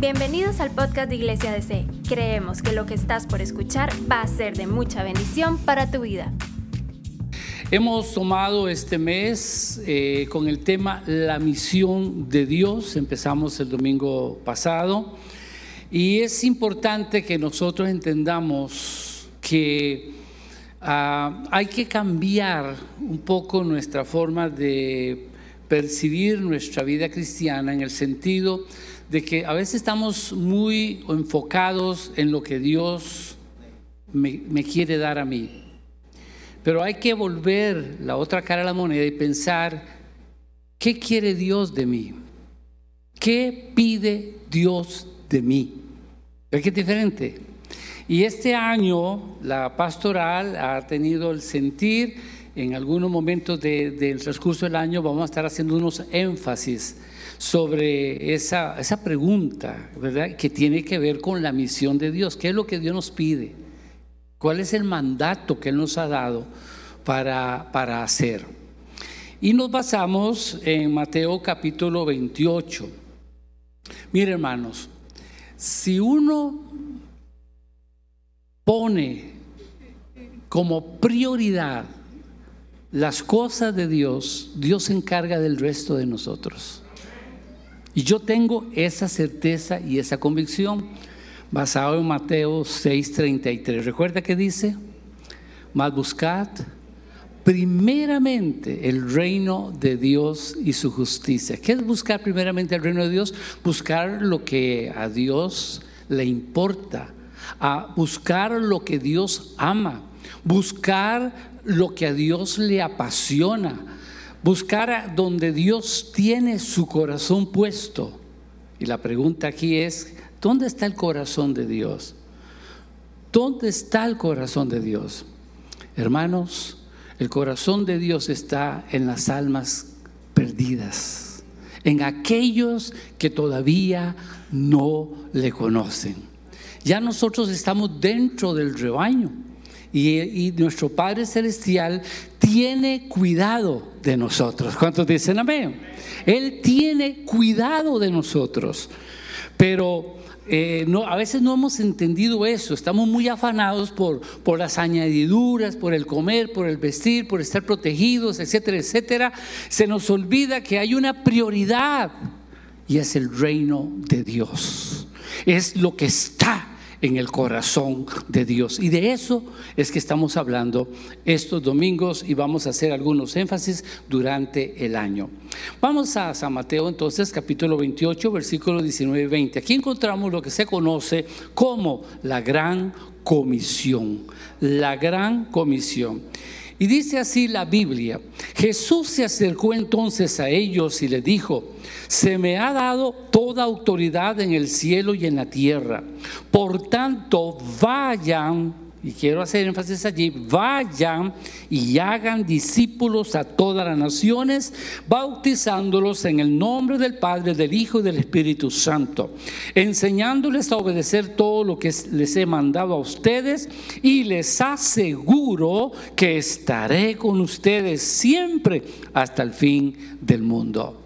Bienvenidos al podcast de Iglesia DC. Creemos que lo que estás por escuchar va a ser de mucha bendición para tu vida. Hemos tomado este mes eh, con el tema La misión de Dios. Empezamos el domingo pasado. Y es importante que nosotros entendamos que ah, hay que cambiar un poco nuestra forma de percibir nuestra vida cristiana en el sentido de que a veces estamos muy enfocados en lo que Dios me, quiere dar a mí. Pero hay que volver la otra cara a la moneda y pensar, ¿qué quiere Dios de mí? ¿Qué pide Dios de mí? ¿Ves que es diferente? Y este año la pastoral ha tenido el sentir, en algunos momentos del transcurso del año vamos a estar haciendo unos énfasis sobre esa, esa pregunta, ¿verdad? Que tiene que ver con la misión de Dios. ¿Qué es lo que Dios nos pide? ¿Cuál es el mandato que Él nos ha dado para, para hacer? Y nos basamos en Mateo capítulo 28. Mire hermanos, si uno pone como prioridad las cosas de Dios, Dios se encarga del resto de nosotros. Y yo tengo esa certeza y esa convicción basado en Mateo 6:33. ¿Recuerda que dice? Mas buscad primeramente el reino de Dios y su justicia. ¿Qué es buscar primeramente el reino de Dios? Buscar lo que a Dios le importa, a buscar lo que Dios ama, buscar lo que a Dios le apasiona buscar donde Dios tiene su corazón puesto. Y la pregunta aquí es, ¿dónde está el corazón de Dios? ¿Dónde está el corazón de Dios? Hermanos, el corazón de Dios está en las almas perdidas, en aquellos que todavía no le conocen. Ya nosotros estamos dentro del rebaño y, nuestro Padre Celestial tiene cuidado de nosotros. ¿Cuántos dicen amén? Él tiene cuidado de nosotros. Pero eh, no, a veces no hemos entendido eso, estamos muy afanados por, por las añadiduras, por el comer, por el vestir, por estar protegidos, etcétera, etcétera. Se nos olvida que hay una prioridad y es el reino de Dios. Es lo que está en el corazón de Dios. Y de eso es que estamos hablando estos domingos y vamos a hacer algunos énfasis durante el año. Vamos a San Mateo entonces, capítulo 28, versículo 19 y 20. Aquí encontramos lo que se conoce como la gran comisión. La gran comisión. Y dice así la Biblia, Jesús se acercó entonces a ellos y le dijo, se me ha dado toda autoridad en el cielo y en la tierra. Por tanto, vayan y quiero hacer énfasis allí, vayan y hagan discípulos a todas las naciones, bautizándolos en el nombre del Padre, del Hijo y del Espíritu Santo, enseñándoles a obedecer todo lo que les he mandado a ustedes y les aseguro que estaré con ustedes siempre hasta el fin del mundo.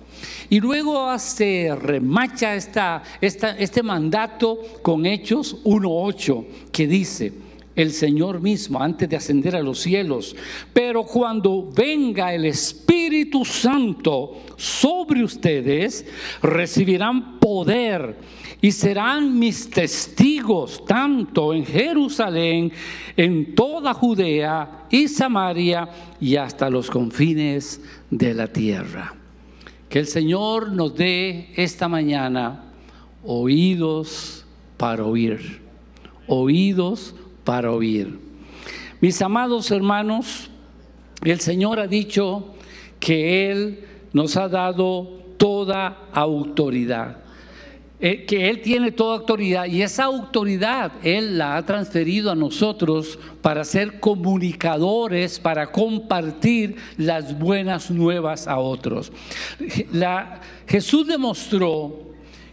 Y luego se remacha esta, este mandato con Hechos 1.8 que dice, el Señor mismo antes de ascender a los cielos. Pero cuando venga el Espíritu Santo sobre ustedes, recibirán poder y serán mis testigos tanto en Jerusalén, en toda Judea y Samaria y hasta los confines de la tierra. Que el Señor nos dé esta mañana oídos para oír, oídos para oír. Mis amados hermanos, el Señor ha dicho que Él nos ha dado toda autoridad, eh, que Él tiene toda autoridad y esa autoridad Él la ha transferido a nosotros para ser comunicadores, para compartir las buenas nuevas a otros. La, Jesús demostró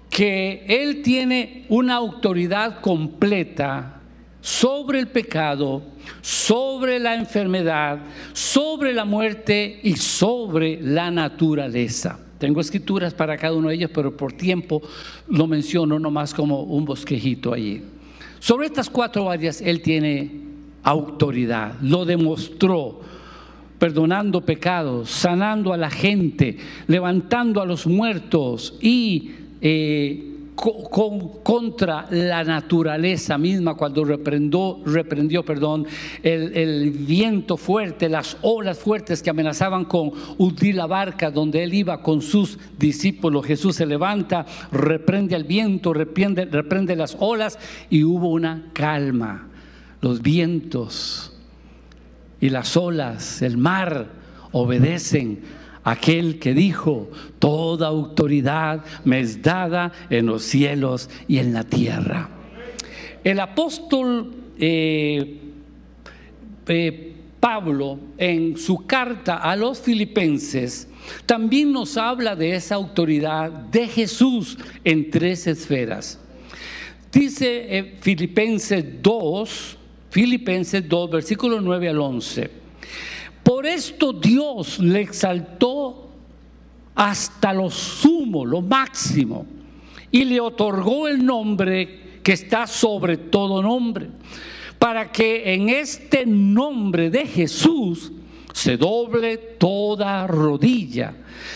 que Él tiene una autoridad completa sobre el pecado, sobre la enfermedad, sobre la muerte y sobre la naturaleza. Tengo escrituras para cada uno de ellos, pero por tiempo lo menciono nomás como un bosquejito allí. Sobre estas cuatro áreas Él tiene autoridad, lo demostró, perdonando pecados, sanando a la gente, levantando a los muertos y eh, contra la naturaleza misma cuando reprendió, reprendió perdón, el, el, viento fuerte, las olas fuertes que amenazaban con hundir la barca donde él iba con sus discípulos. Jesús se levanta, reprende al viento, reprende, reprende las olas y hubo una calma. Los vientos y las olas, el mar obedecen aquel que dijo, toda autoridad me es dada en los cielos y en la tierra. El apóstol eh, eh, Pablo en su carta a los filipenses también nos habla de esa autoridad de Jesús en tres esferas. Dice eh, Filipenses 2, Filipenses 2, versículo 9 al 11. Por esto Dios le exaltó hasta lo sumo, lo máximo, y le otorgó el nombre que está sobre todo nombre, para que en este nombre de Jesús se doble toda rodilla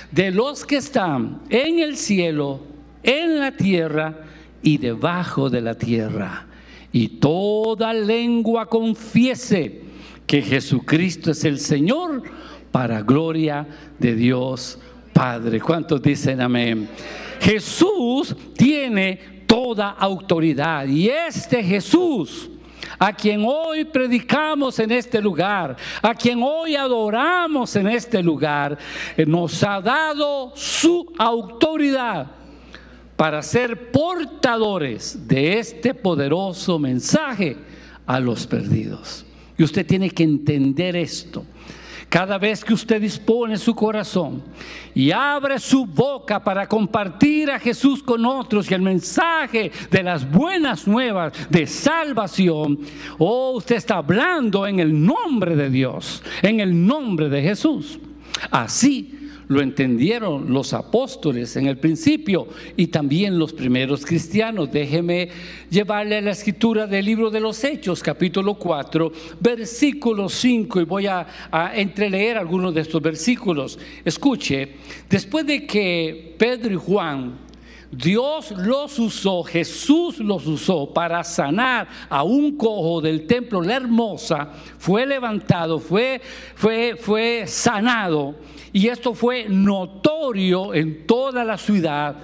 de los que están en el cielo, en la tierra y debajo de la tierra, y toda lengua confiese que Jesucristo es el Señor para gloria de Dios Padre. ¿Cuántos dicen amén? Jesús tiene toda autoridad y este Jesús a quien hoy predicamos en este lugar, a quien hoy adoramos en este lugar, eh, nos ha dado su autoridad para ser portadores de este poderoso mensaje a los perdidos. Y usted tiene que entender esto. Cada vez que usted dispone su corazón y abre su boca para compartir a Jesús con otros y el mensaje de las buenas nuevas de salvación, oh, usted está hablando en el nombre de Dios, en el nombre de Jesús. Así lo entendieron los apóstoles en el principio y también los primeros cristianos. Déjeme llevarle a la escritura del libro de los Hechos, capítulo 4, versículo 5, y voy a, a entreleer algunos de estos versículos. Escuche, después de que Pedro y Juan Dios los usó, Jesús los usó para sanar a un cojo del templo, la hermosa, fue levantado, fue, fue, fue sanado y esto fue notorio en toda la ciudad.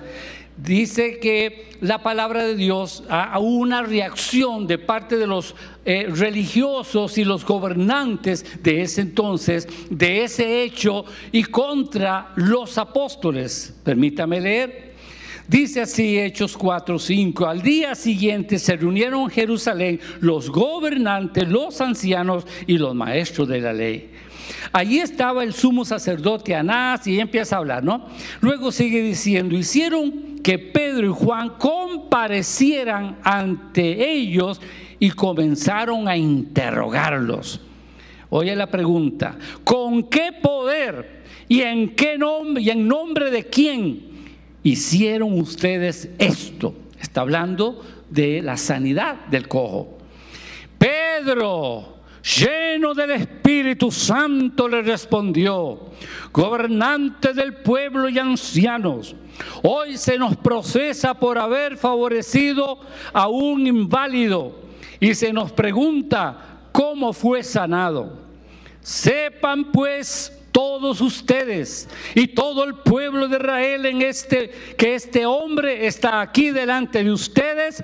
Dice que la palabra de Dios a una reacción de parte de los eh, religiosos y los gobernantes de ese entonces, de ese hecho y contra los apóstoles. Permítame leer. Dice así Hechos 4, 5. Al día siguiente se reunieron en Jerusalén los gobernantes, los ancianos y los maestros de la ley. Allí estaba el sumo sacerdote Anás y empieza a hablar, ¿no? Luego sigue diciendo, hicieron que Pedro y Juan comparecieran ante ellos y comenzaron a interrogarlos. Oye la pregunta, ¿con qué poder y en qué nombre y en nombre de quién hicieron ustedes esto? Está hablando de la sanidad del cojo. Pedro, lleno del Espíritu Santo, le respondió, gobernante del pueblo y ancianos, hoy se nos procesa por haber favorecido a un inválido y se nos pregunta cómo fue sanado. Sepan pues todos ustedes y todo el pueblo de Israel en este que este hombre está aquí delante de ustedes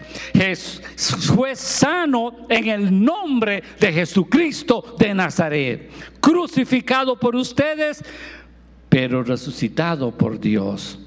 fue sano en el nombre de Jesucristo de Nazaret, crucificado por ustedes, pero resucitado por Dios.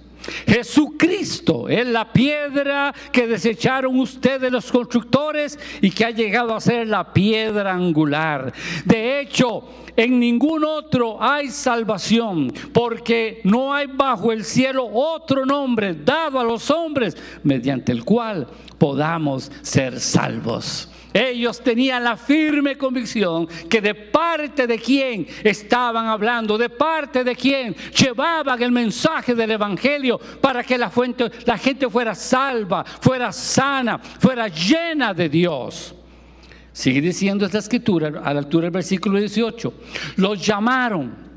Jesucristo es la piedra que desecharon ustedes los constructores y que ha llegado a ser la piedra angular. De hecho, en ningún otro hay salvación, porque no hay bajo el cielo otro nombre dado a los hombres mediante el cual podamos ser salvos. Ellos tenían la firme convicción que de parte de quién estaban hablando, de parte de quién llevaban el mensaje del Evangelio para que la, fuente, la gente fuera salva, fuera sana, fuera llena de Dios. Sigue diciendo esta escritura a la altura del versículo 18. Los llamaron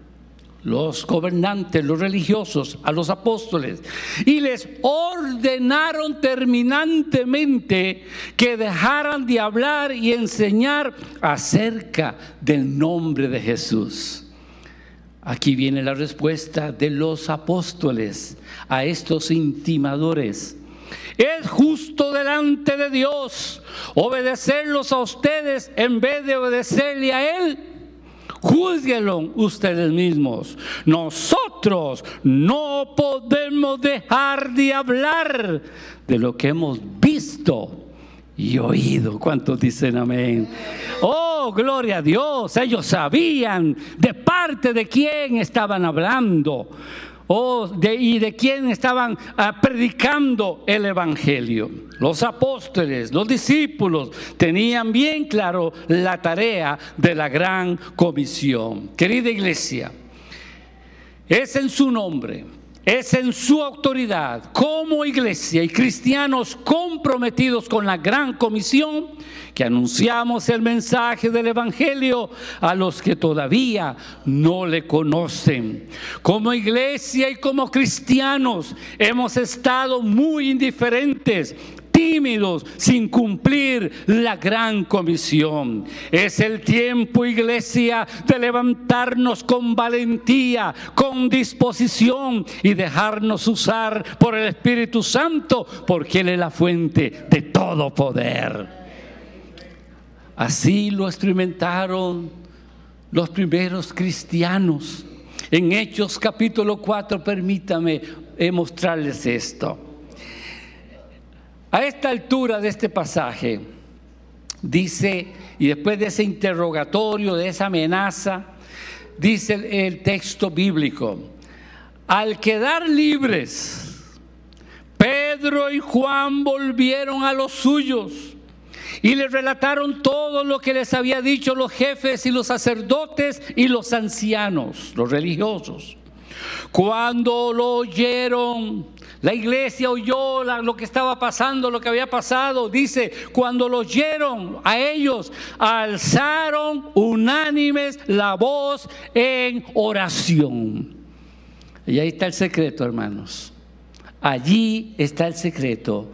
los gobernantes, los religiosos, a los apóstoles, y les ordenaron terminantemente que dejaran de hablar y enseñar acerca del nombre de Jesús. Aquí viene la respuesta de los apóstoles a estos intimadores. Es justo delante de Dios obedecerlos a ustedes en vez de obedecerle a Él. Júzguenlo ustedes mismos. Nosotros no podemos dejar de hablar de lo que hemos visto y oído. ¿Cuántos dicen amén? Oh, gloria a Dios. Ellos sabían de parte de quién estaban hablando. Oh, de, y de quién estaban ah, predicando el Evangelio. Los apóstoles, los discípulos tenían bien claro la tarea de la gran comisión. Querida iglesia, es en su nombre es en su autoridad como iglesia y cristianos comprometidos con la gran comisión que anunciamos el mensaje del Evangelio a los que todavía no le conocen. Como iglesia y como cristianos hemos estado muy indiferentes tímidos sin cumplir la gran comisión. Es el tiempo, iglesia, de levantarnos con valentía, con disposición y dejarnos usar por el Espíritu Santo, porque Él es la fuente de todo poder. Así lo experimentaron los primeros cristianos. En Hechos capítulo 4, permítame mostrarles esto. A esta altura de este pasaje, dice, y después de ese interrogatorio, de esa amenaza, dice el, texto bíblico, al quedar libres, Pedro y Juan volvieron a los suyos y les relataron todo lo que les había dicho los jefes y los sacerdotes y los ancianos, los religiosos. Cuando lo oyeron, la iglesia oyó lo que estaba pasando, lo que había pasado. Dice, cuando lo oyeron a ellos, alzaron unánimes la voz en oración. Y ahí está el secreto, hermanos. Allí está el secreto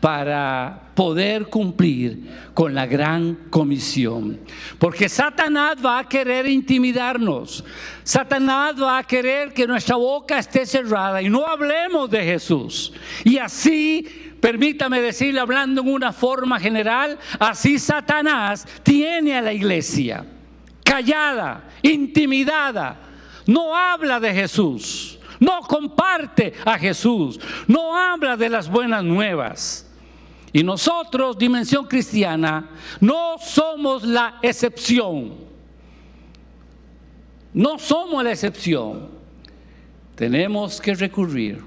para poder cumplir con la gran comisión. Porque Satanás va a querer intimidarnos. Satanás va a querer que nuestra boca esté cerrada y no hablemos de Jesús. Y así, permítame decirle, hablando en una forma general, así Satanás tiene a la iglesia callada, intimidada. No habla de Jesús. No comparte a Jesús. No habla de las buenas nuevas. Y nosotros, Dimensión Cristiana, no somos la excepción. No somos la excepción. Tenemos que recurrir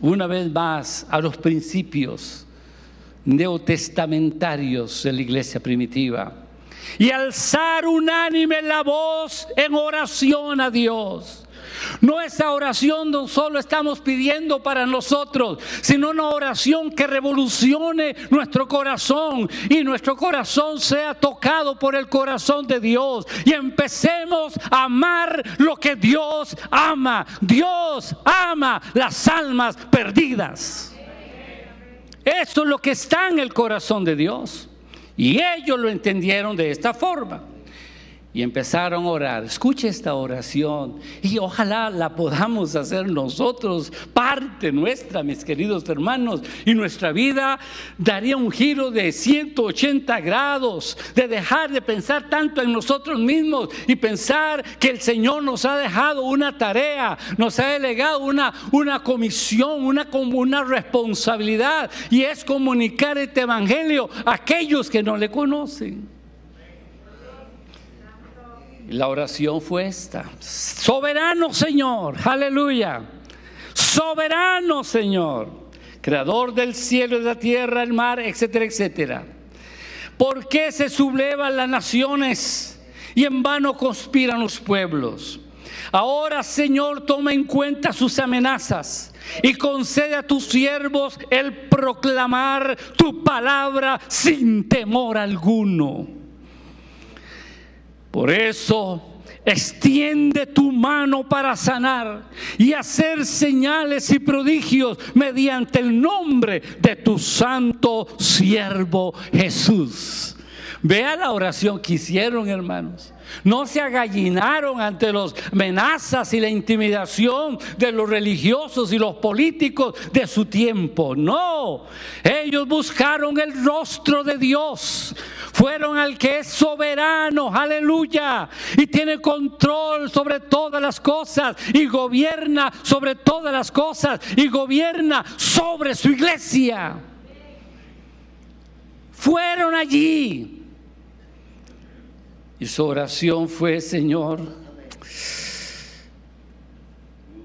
una vez más a los principios neotestamentarios de la iglesia primitiva y alzar unánime la voz en oración a Dios. No esa oración no solo estamos pidiendo para nosotros, sino una oración que revolucione nuestro corazón y nuestro corazón sea tocado por el corazón de Dios y empecemos a amar lo que Dios ama. Dios ama las almas perdidas. Eso es lo que está en el corazón de Dios. Y ellos lo entendieron de esta forma y empezaron a orar. Escuche esta oración y ojalá la podamos hacer nosotros, parte nuestra, mis queridos hermanos, y nuestra vida daría un giro de 180 grados, de dejar de pensar tanto en nosotros mismos y pensar que el Señor nos ha dejado una tarea, nos ha delegado una, una comisión, una, una responsabilidad, y es comunicar este Evangelio a aquellos que no le conocen. La oración fue esta. Soberano Señor, aleluya. Soberano Señor, creador del cielo y de la tierra, el mar, etcétera, etcétera. ¿Por qué se sublevan las naciones y en vano conspiran los pueblos? Ahora, Señor, toma en cuenta sus amenazas y concede a tus siervos el proclamar tu palabra sin temor alguno. Por eso, extiende tu mano para sanar y hacer señales y prodigios mediante el nombre de tu santo siervo Jesús. Vea la oración que hicieron, hermanos. No se agallinaron ante las amenazas y la intimidación de los religiosos y los políticos de su tiempo. No, ellos buscaron el rostro de Dios. Fueron al que es soberano, aleluya, y tiene control sobre todas las cosas y gobierna sobre todas las cosas y gobierna sobre su iglesia. Fueron allí y su oración fue, Señor,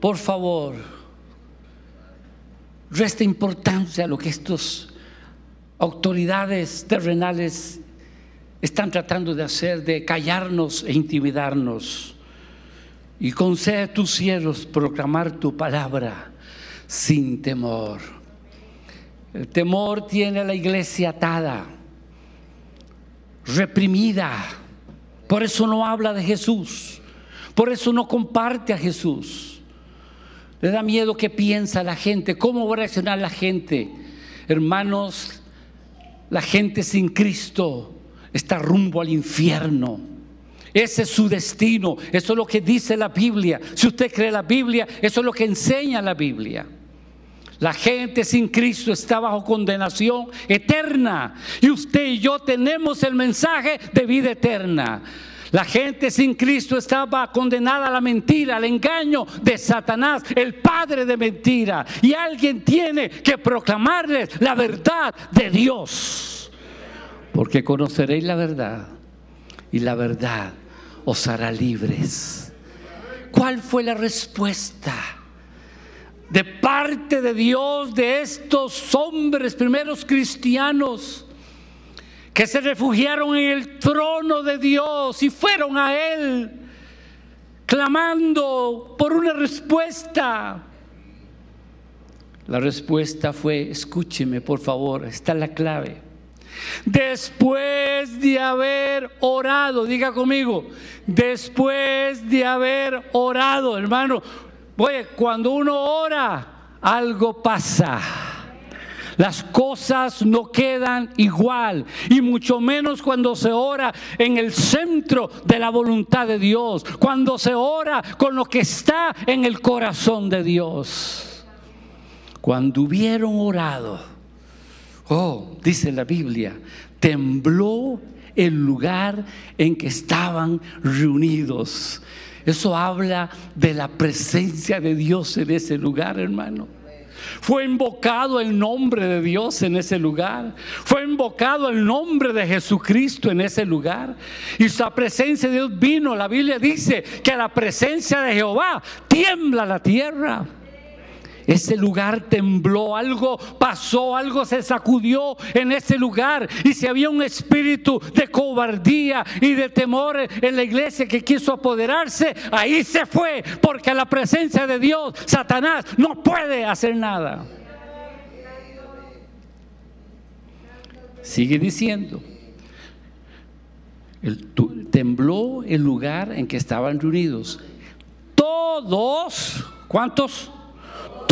por favor, resta importancia a lo que estas autoridades terrenales están tratando de hacer, de callarnos e intimidarnos. Y concede a tus cielos proclamar tu palabra sin temor. El temor tiene a la iglesia atada, reprimida por eso no habla de Jesús. Por eso no comparte a Jesús. Le da miedo que piensa la gente, cómo va a reaccionar la gente. Hermanos, la gente sin Cristo está rumbo al infierno. Ese es su destino. Eso es lo que dice la Biblia. Si usted cree la Biblia, eso es lo que enseña la Biblia. La gente sin Cristo está bajo condenación eterna. Y usted y yo tenemos el mensaje de vida eterna. La gente sin Cristo estaba condenada a la mentira, al engaño de Satanás, el padre de mentira. Y alguien tiene que proclamarles la verdad de Dios. Porque conoceréis la verdad y la verdad os hará libres. ¿Cuál fue la respuesta? De parte de Dios de estos hombres, primeros cristianos, que se refugiaron en el trono de Dios y fueron a Él clamando por una respuesta. La respuesta fue, escúcheme por favor, está la clave. Después de haber orado, diga conmigo, después de haber orado, hermano, Oye, cuando uno ora, algo pasa. Las cosas no quedan igual y mucho menos cuando se ora en el centro de la voluntad de Dios, cuando se ora con lo que está en el corazón de Dios. Cuando hubieron orado, oh, dice la Biblia, tembló el lugar en que estaban reunidos. Eso habla de la presencia de Dios en ese lugar, hermano. Fue invocado el nombre de Dios en ese lugar. Fue invocado el nombre de Jesucristo en ese lugar. Y su presencia de Dios vino. La Biblia dice que a la presencia de Jehová tiembla la tierra. Ese lugar tembló, algo pasó, algo se sacudió en ese lugar. Y si había un espíritu de cobardía y de temor en la iglesia que quiso apoderarse, ahí se fue, porque a la presencia de Dios, Satanás no puede hacer nada. Sigue diciendo, tembló el lugar en que estaban reunidos. Todos, ¿cuántos?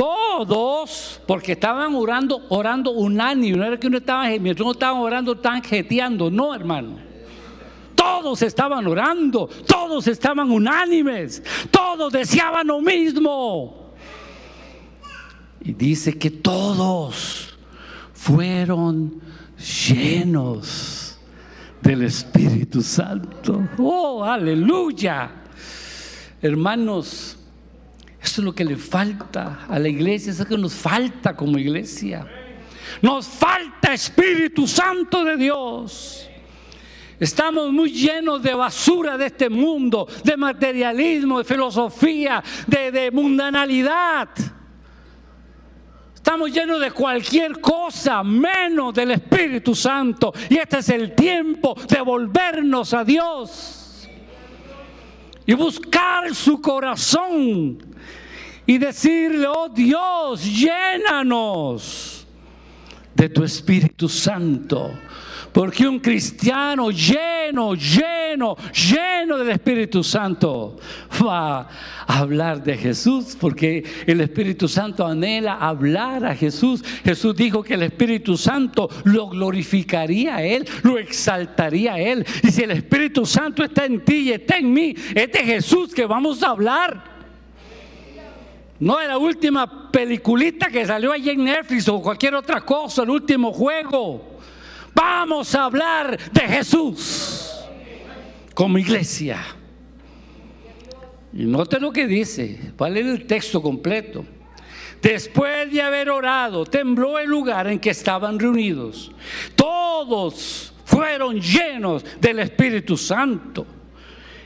Todos, porque estaban orando, orando unánime, no era que uno estaba, mientras uno estaba orando, estaban jeteando, no hermano. Todos estaban orando, todos estaban unánimes, todos deseaban lo mismo. Y dice que todos fueron llenos del Espíritu Santo. Oh, aleluya. Hermanos, eso es lo que le falta a la iglesia, eso es lo que nos falta como iglesia. Nos falta Espíritu Santo de Dios. Estamos muy llenos de basura de este mundo, de materialismo, de filosofía, de, mundanalidad. estamos llenos de cualquier cosa menos del Espíritu Santo. Y este es el tiempo de volvernos a Dios y buscar su corazón y decirle, oh Dios, llénanos de tu Espíritu Santo. Porque un cristiano lleno, lleno, lleno del Espíritu Santo va a hablar de Jesús, porque el Espíritu Santo anhela hablar a Jesús. Jesús dijo que el Espíritu Santo lo glorificaría a Él, lo exaltaría a Él. Y si el Espíritu Santo está en ti y está en mí, es de Jesús que vamos a hablar. No de la última peliculita que salió allí en Netflix o cualquier otra cosa, el último juego. Vamos a hablar de Jesús como iglesia. Y note lo que dice, va a leer el texto completo. Después de haber orado, tembló el lugar en que estaban reunidos. Todos fueron llenos del Espíritu Santo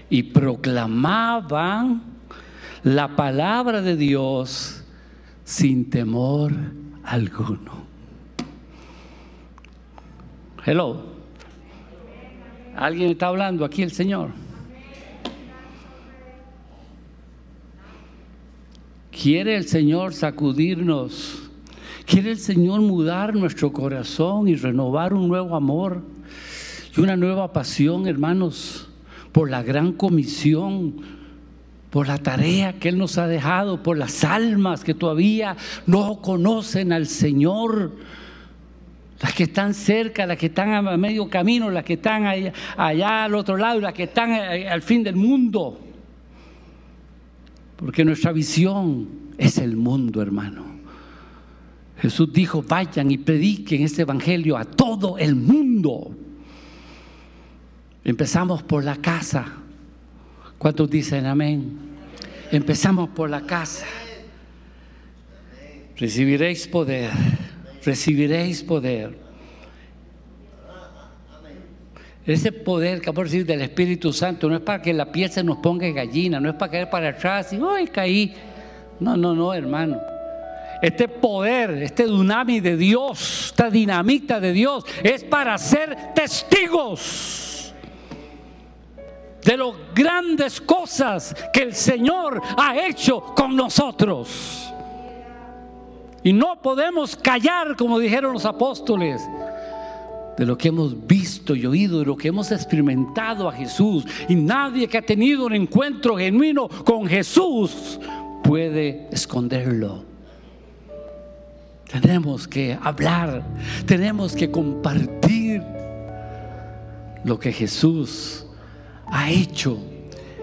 y proclamaban la palabra de Dios sin temor alguno. Hello. ¿Alguien está hablando aquí el Señor? ¿Quiere el Señor sacudirnos? ¿Quiere el Señor mudar nuestro corazón y renovar un nuevo amor y una nueva pasión, hermanos, por la gran comisión, por la tarea que Él nos ha dejado, por las almas que todavía no conocen al Señor? Las que están cerca, las que están a medio camino, las que están allá, al otro lado, las que están eh, al fin del mundo. Porque nuestra visión es el mundo, hermano. Jesús dijo, vayan y prediquen este evangelio a todo el mundo. Empezamos por la casa. ¿Cuántos dicen amén? Empezamos por la casa. Recibiréis poder recibiréis poder. Ese poder que por decir del Espíritu Santo no es para que la piel se nos ponga gallina, no es para caer para atrás y ¡ay, caí! No, no, no, hermano. Este poder, este dunami de Dios, esta dinamita de Dios, es para ser testigos de las grandes cosas que el Señor ha hecho con nosotros. Y no podemos callar, como dijeron los apóstoles, de lo que hemos visto y oído, de lo que hemos experimentado a Jesús. Y nadie que ha tenido un encuentro genuino con Jesús puede esconderlo. Tenemos que hablar, tenemos que compartir lo que Jesús ha hecho,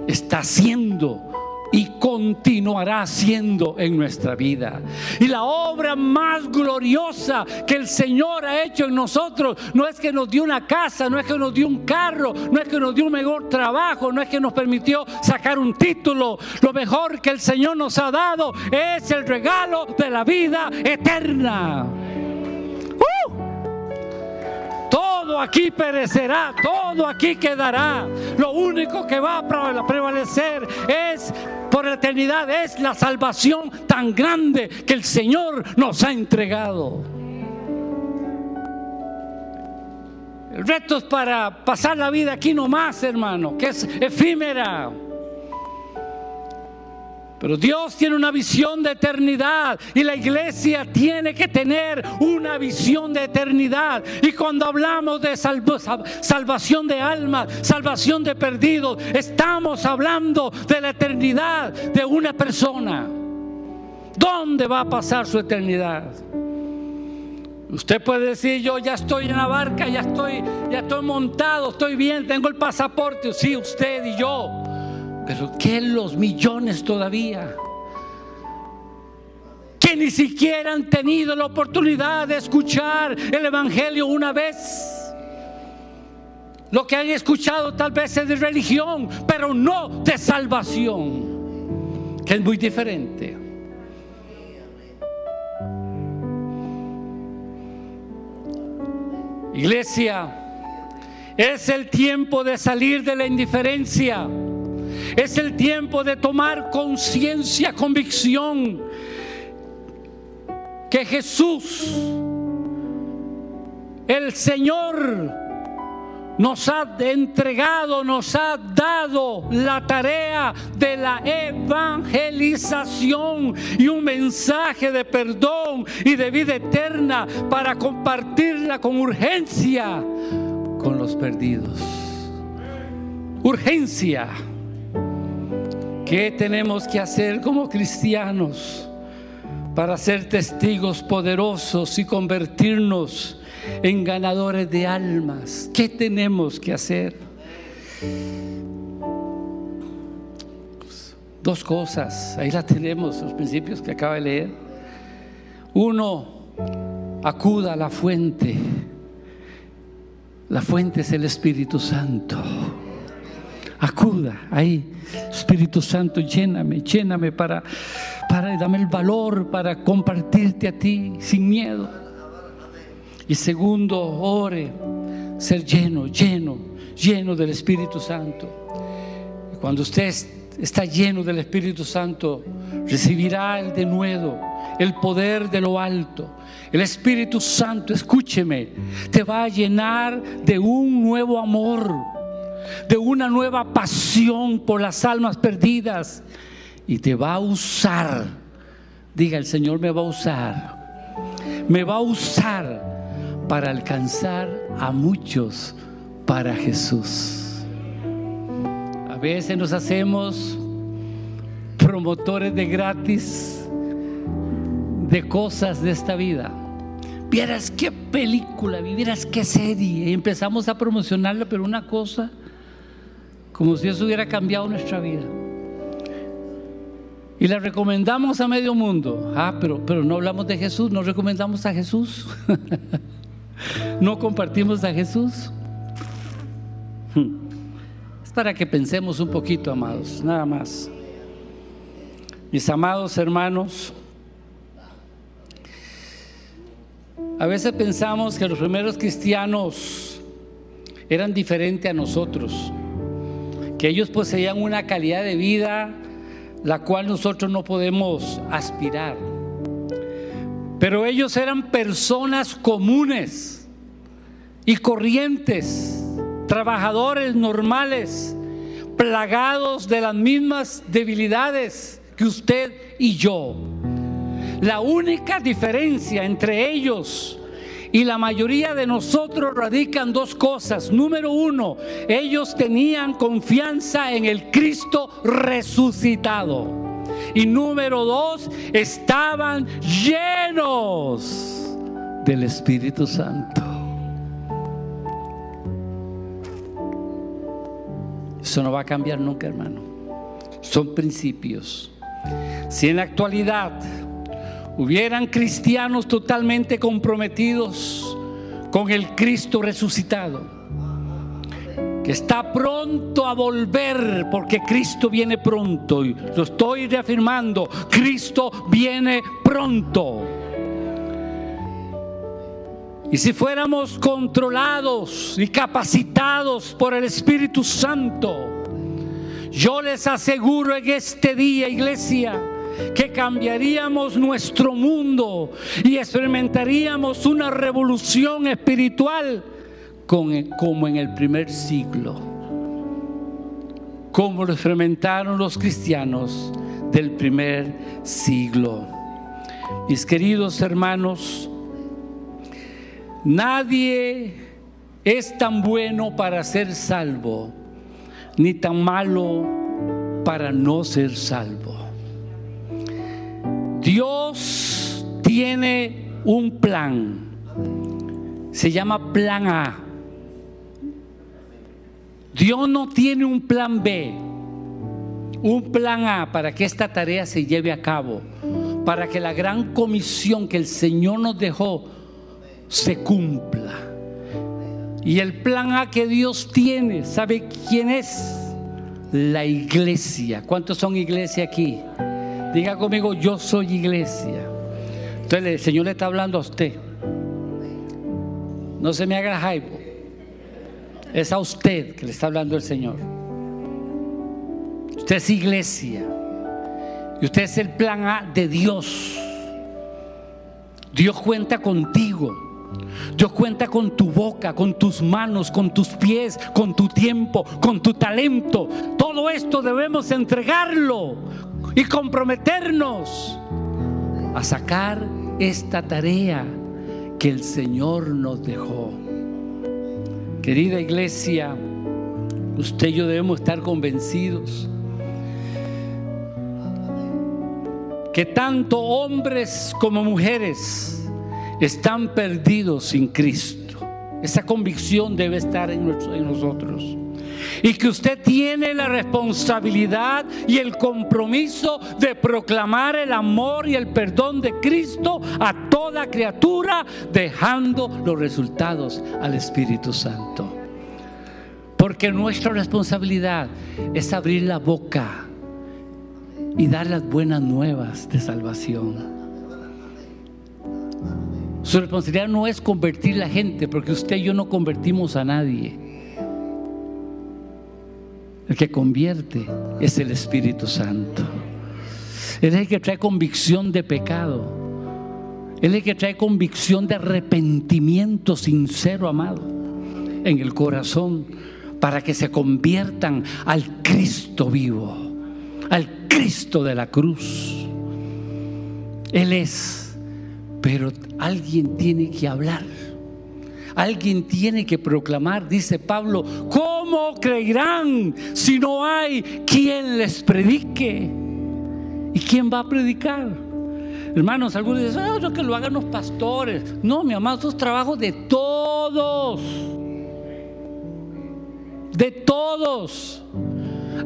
está haciendo y continuará siendo en nuestra vida. Y la obra más gloriosa que el Señor ha hecho en nosotros no es que nos dio una casa, no es que nos dio un carro, no es que nos dio un mejor trabajo, no es que nos permitió sacar un título. Lo mejor que el Señor nos ha dado es el regalo de la vida eterna. ¡Uh! Todo aquí perecerá, todo aquí quedará. Lo único que va a prevalecer es por la eternidad es la salvación tan grande que el Señor nos ha entregado. El reto es para pasar la vida aquí nomás, hermano, que es efímera. Pero Dios tiene una visión de eternidad y la iglesia tiene que tener una visión de eternidad. Y cuando hablamos de salvación de almas, salvación de perdidos, estamos hablando de la eternidad de una persona. ¿Dónde va a pasar su eternidad? Usted puede decir, yo ya estoy en la barca, ya estoy, ya estoy montado, estoy bien, tengo el pasaporte. Sí, usted y yo. Pero ¿qué los millones todavía? Que ni siquiera han tenido la oportunidad de escuchar el Evangelio una vez. Lo que han escuchado tal vez es de religión, pero no de salvación, que es muy diferente. Iglesia, es el tiempo de salir de la indiferencia. Es el tiempo de tomar conciencia, convicción que Jesús, el Señor, nos ha entregado, nos ha dado la tarea de la evangelización y un mensaje de perdón y de vida eterna para compartirla con urgencia con los perdidos. Urgencia. ¿Qué tenemos que hacer como cristianos para ser testigos poderosos y convertirnos en ganadores de almas. ¿Qué tenemos que hacer? Dos cosas, ahí la tenemos, los principios que acaba de leer. Uno, acuda a la fuente. La fuente es el Espíritu Santo. Acuda ahí, Espíritu Santo, lléname, lléname para, para dame el valor para compartirte a ti sin miedo. Y segundo, ore, ser lleno, lleno, lleno del Espíritu Santo. Cuando usted está lleno del Espíritu Santo, recibirá el denuedo, el poder de lo alto. El Espíritu Santo, escúcheme, te va a llenar de un nuevo amor, de una nueva pasión por las almas perdidas y te va a usar. Diga, el Señor me va a usar. Me va a usar para alcanzar a muchos para Jesús. A veces nos hacemos promotores de gratis de cosas de esta vida. Vieras qué película, vieras qué serie. Y empezamos a promocionarla, pero una cosa, como si eso hubiera cambiado nuestra vida. Y la recomendamos a medio mundo. Ah, pero, pero no hablamos de Jesús, no recomendamos a Jesús. ¿No compartimos a Jesús? Es para que pensemos un poquito, amados, nada más. Mis amados hermanos, a veces pensamos que los primeros cristianos eran diferentes a nosotros, que ellos poseían una calidad de vida la cual nosotros no podemos aspirar. Pero ellos eran personas comunes y corrientes, trabajadores normales, plagados de las mismas debilidades que usted y yo. La única diferencia entre ellos y la mayoría de nosotros radican dos cosas. Número uno, ellos tenían confianza en el Cristo resucitado. Y número dos, estaban llenos del Espíritu Santo. Eso no va a cambiar nunca, hermano. Son principios. Si en la actualidad hubieran cristianos totalmente comprometidos con el Cristo resucitado, que está pronto a volver porque Cristo viene pronto. Y lo estoy reafirmando, Cristo viene pronto. Y si fuéramos controlados y capacitados por el Espíritu Santo, yo les aseguro en este día, iglesia, que cambiaríamos nuestro mundo y experimentaríamos una revolución espiritual como en el primer siglo, como lo experimentaron los cristianos del primer siglo. Mis queridos hermanos, nadie es tan bueno para ser salvo, ni tan malo para no ser salvo. Dios tiene un plan, se llama plan A. Dios no tiene un plan B, un plan A para que esta tarea se lleve a cabo, para que la gran comisión que el Señor nos dejó se cumpla. Y el plan A que Dios tiene, ¿sabe quién es? La iglesia. ¿Cuántos son iglesia aquí? Diga conmigo, yo soy iglesia. Entonces el Señor le está hablando a usted. No se me haga hype. Es a usted que le está hablando el Señor. Usted es iglesia. Y usted es el plan A de Dios. Dios cuenta contigo. Dios cuenta con tu boca, con tus manos, con tus pies, con tu tiempo, con tu talento. Todo esto debemos entregarlo y comprometernos a sacar esta tarea que el Señor nos dejó. Querida iglesia, usted y yo debemos estar convencidos que tanto hombres como mujeres están perdidos sin Cristo. Esa convicción debe estar en nosotros y que usted tiene la responsabilidad y el compromiso de proclamar el amor y el perdón de Cristo a toda criatura, dejando los resultados al Espíritu Santo. Porque nuestra responsabilidad es abrir la boca y dar las buenas nuevas de salvación. Su responsabilidad no es convertir la gente, porque usted y yo no convertimos a nadie. El que convierte es el Espíritu Santo. Él es el que trae convicción de pecado. Él es el que trae convicción de arrepentimiento sincero, amado, en el corazón, para que se conviertan al Cristo vivo, al Cristo de la cruz. Él es, pero alguien tiene que hablar. Alguien tiene que proclamar, dice Pablo, ¿cómo creerán si no hay quien les predique? ¿Y quién va a predicar? Hermanos, algunos dicen, ah, que lo hagan los pastores. No, mi amado, esto es trabajo de todos. De todos.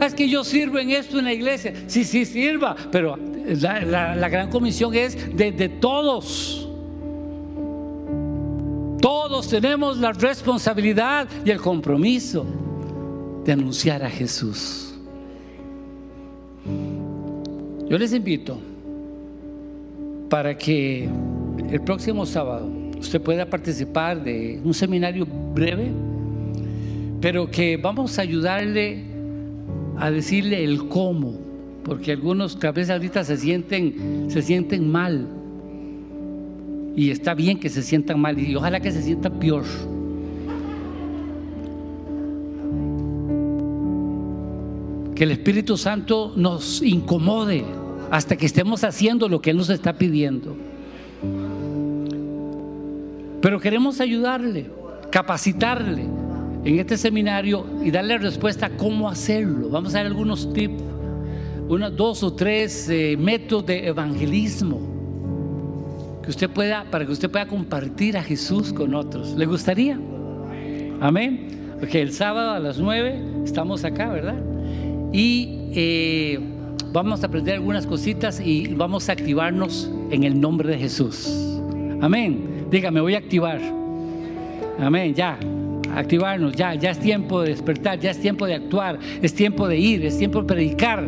Ah, es que yo sirvo en esto en la iglesia. Sí, sí, sirva. Pero la, gran comisión es de todos. Todos tenemos la responsabilidad y el compromiso de anunciar a Jesús. Yo les invito para que el próximo sábado usted pueda participar de un seminario breve, pero que vamos a ayudarle a decirle el cómo, porque algunos tal vez ahorita se sienten, se sienten mal y está bien que se sientan mal y ojalá que se sientan peor. Que el Espíritu Santo nos incomode hasta que estemos haciendo lo que Él nos está pidiendo. Pero queremos ayudarle, capacitarle en este seminario y darle respuesta a cómo hacerlo. Vamos a dar algunos tips, unos dos o tres eh, métodos de evangelismo usted pueda, para que usted pueda compartir a Jesús con otros. ¿Le gustaría? Amén. Porque el sábado a las 9 estamos acá, ¿verdad? Y eh, vamos a aprender algunas cositas y vamos a activarnos en el nombre de Jesús. Amén. Dígame, voy a activar. Amén, ya. Activarnos, ya, ya es tiempo de despertar, ya es tiempo de actuar, es tiempo de ir, es tiempo de predicar,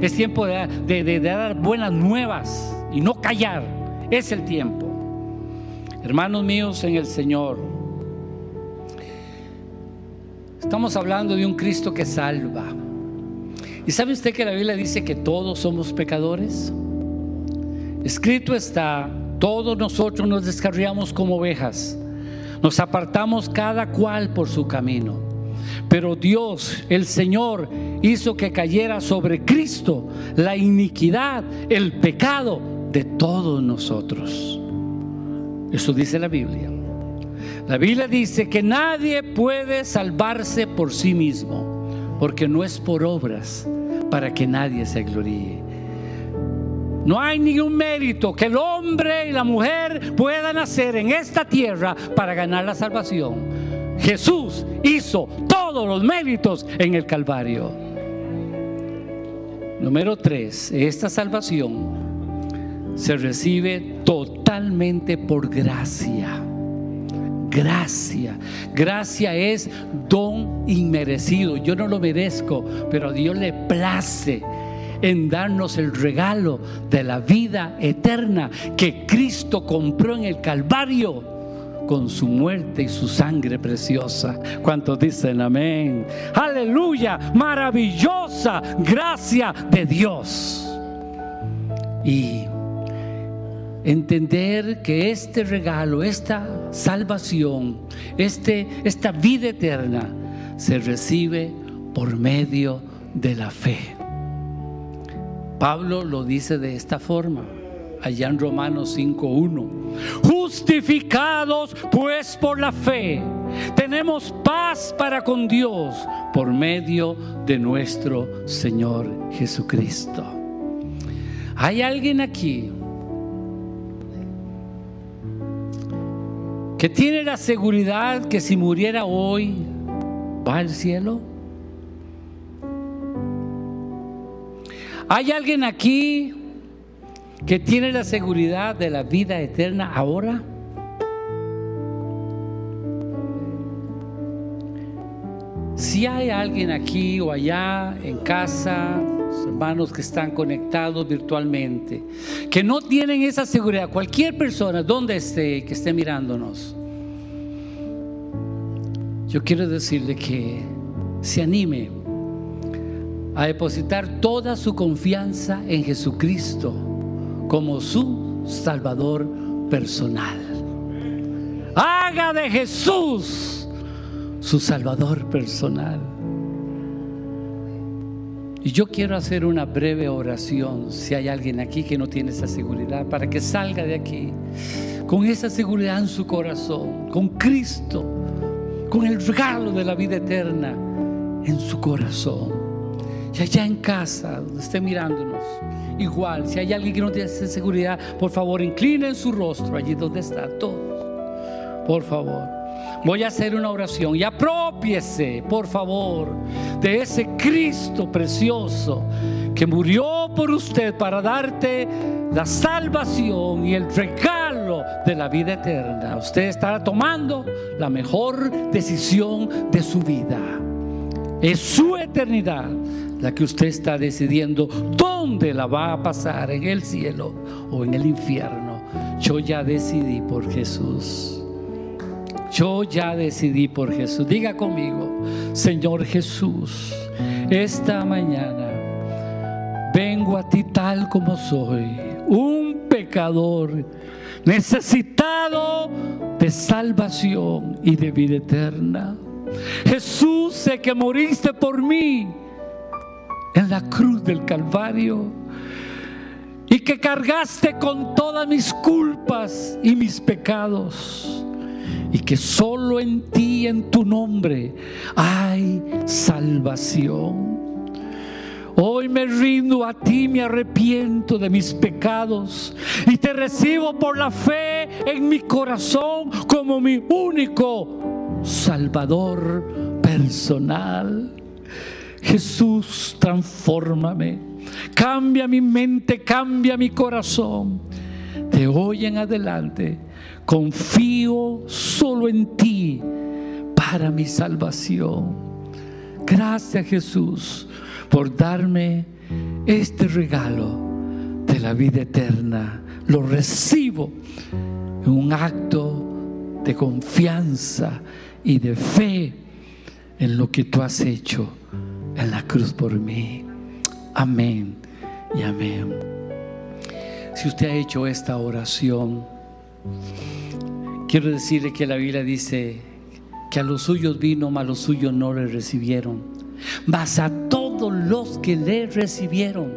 es tiempo de dar buenas nuevas y no callar. Es el tiempo. Hermanos míos en el Señor, estamos hablando de un Cristo que salva. ¿Y sabe usted que la Biblia dice que todos somos pecadores? Escrito está, todos nosotros nos descarriamos como ovejas, nos apartamos cada cual por su camino. Pero Dios, el Señor, hizo que cayera sobre Cristo la iniquidad, el pecado de todos nosotros. Eso dice la Biblia. La Biblia dice que nadie puede salvarse por sí mismo, porque no es por obras para que nadie se gloríe. No hay ningún mérito que el hombre y la mujer puedan hacer en esta tierra para ganar la salvación. Jesús hizo todos los méritos en el Calvario. Número tres, esta salvación se recibe totalmente por gracia. Gracia. Gracia es don inmerecido. Yo no lo merezco, pero a Dios le place en darnos el regalo de la vida eterna que Cristo compró en el Calvario con su muerte y su sangre preciosa. ¿Cuántos dicen amén? Aleluya, maravillosa gracia de Dios. Y entender que este regalo, esta salvación, este, esta vida eterna se recibe por medio de la fe. Pablo lo dice de esta forma, allá en Romanos 5.1. Justificados pues por la fe, tenemos paz para con Dios por medio de nuestro Señor Jesucristo. ¿Hay alguien aquí que tiene la seguridad que si muriera hoy va al cielo? ¿Hay alguien aquí que tiene la seguridad de la vida eterna ahora? Si hay alguien aquí o allá en casa, hermanos que están conectados virtualmente, que no tienen esa seguridad, cualquier persona, donde esté, que esté mirándonos, yo quiero decirle que se anime a depositar toda su confianza en Jesucristo como su Salvador personal. Haga de Jesús su Salvador personal. Y yo quiero hacer una breve oración, si hay alguien aquí que no tiene esa seguridad, para que salga de aquí con esa seguridad en su corazón, con Cristo, con el regalo de la vida eterna en su corazón. Y allá en casa, donde esté mirándonos, igual, si hay alguien que no tiene esa seguridad, por favor, inclinen su rostro allí donde está, todos. Por favor. Voy a hacer una oración y apropiese, por favor, de ese Cristo precioso que murió por usted para darte la salvación y el regalo de la vida eterna. Usted estará tomando la mejor decisión de su vida. Es su eternidad la que usted está decidiendo dónde la va a pasar, en el cielo o en el infierno. Yo ya decidí por Jesús. Yo ya decidí por Jesús. Diga conmigo, Señor Jesús, esta mañana vengo a ti tal como soy, un pecador necesitado de salvación y de vida eterna. Jesús, sé que moriste por mí en la cruz del Calvario y que cargaste con todas mis culpas y mis pecados y que solo en ti, en tu nombre, hay salvación. Hoy me rindo a ti, me arrepiento de mis pecados y te recibo por la fe en mi corazón como mi único Salvador personal. Jesús, transfórmame, cambia mi mente, cambia mi corazón. De hoy en adelante confío solo en ti para mi salvación. Gracias Jesús por darme este regalo de la vida eterna. Lo recibo en un acto de confianza y de fe en lo que tú has hecho en la cruz por mí. Amén y amén. Si usted ha hecho esta oración, quiero decirle que la Biblia dice que a los suyos vino, mas los suyos no le recibieron. Mas a todos los que le recibieron,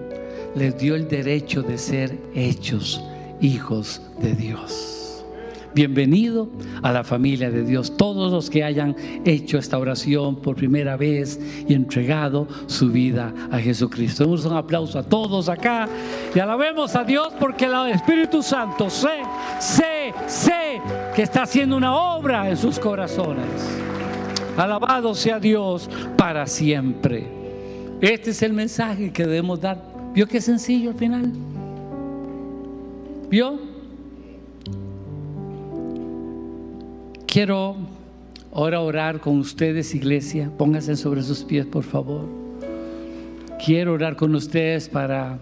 les dio el derecho de ser hechos hijos de Dios. Bienvenido a la familia de Dios. Todos los que hayan hecho esta oración por primera vez y entregado su vida a Jesucristo. Damos un aplauso a todos acá y alabemos a Dios porque el Espíritu Santo sé, sé, sé que está haciendo una obra en sus corazones. Alabado sea Dios para siempre. Este es el mensaje que debemos dar. ¿Vio qué sencillo al final? ¿Vio? Quiero ahora orar con ustedes, iglesia. Pónganse sobre sus pies, por favor. Quiero orar con ustedes para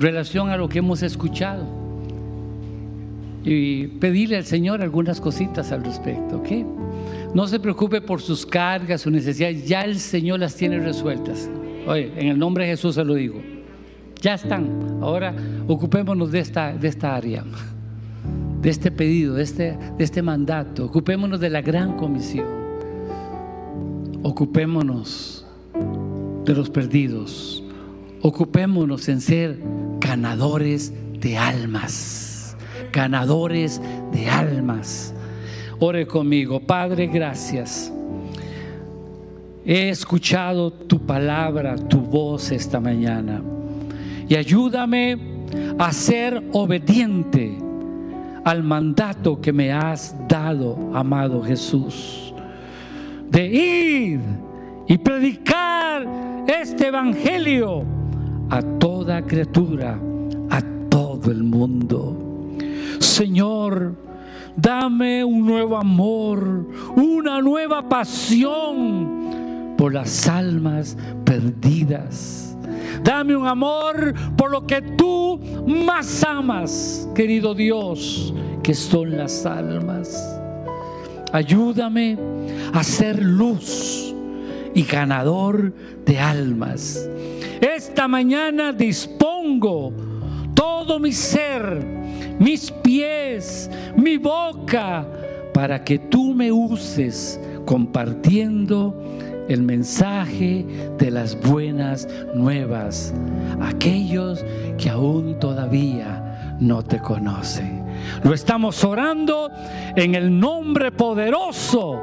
relación a lo que hemos escuchado y pedirle al Señor algunas cositas al respecto, ¿ok? No se preocupe por sus cargas, sus necesidades, ya el Señor las tiene resueltas. Oye, en el nombre de Jesús se lo digo. ya están. Ahora ocupémonos de esta, de esta área, de este pedido, de este, de este mandato. Ocupémonos de la gran comisión. Ocupémonos de los perdidos. Ocupémonos en ser ganadores de almas. Ganadores de almas. Ore conmigo, Padre, gracias. He escuchado tu palabra, tu voz esta mañana. Y ayúdame a ser obediente al mandato que me has dado, amado Jesús. De ir y predicar este evangelio a toda criatura, a todo el mundo. Señor, dame un nuevo amor, una nueva pasión por las almas perdidas. Dame un amor por lo que tú más amas, querido Dios, que son las almas. Ayúdame a ser luz y ganador de almas. Esta mañana dispongo todo mi ser, mis pies, mi boca, para que tú me uses compartiendo el mensaje de las buenas nuevas aquellos que aún todavía no te conocen. Lo estamos orando en el nombre poderoso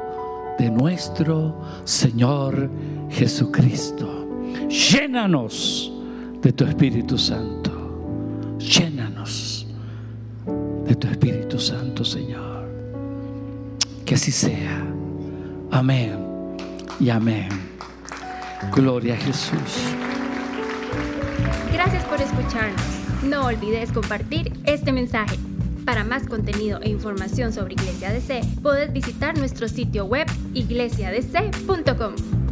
de nuestro Señor Jesucristo. Llénanos de tu Espíritu Santo. Llénanos de tu Espíritu Santo, Señor. Que así sea. Amén y amén. Gloria a Jesús. Gracias por escucharnos. No olvides compartir este mensaje. Para más contenido e información sobre Iglesia DC, puedes visitar nuestro sitio web iglesiadc.com.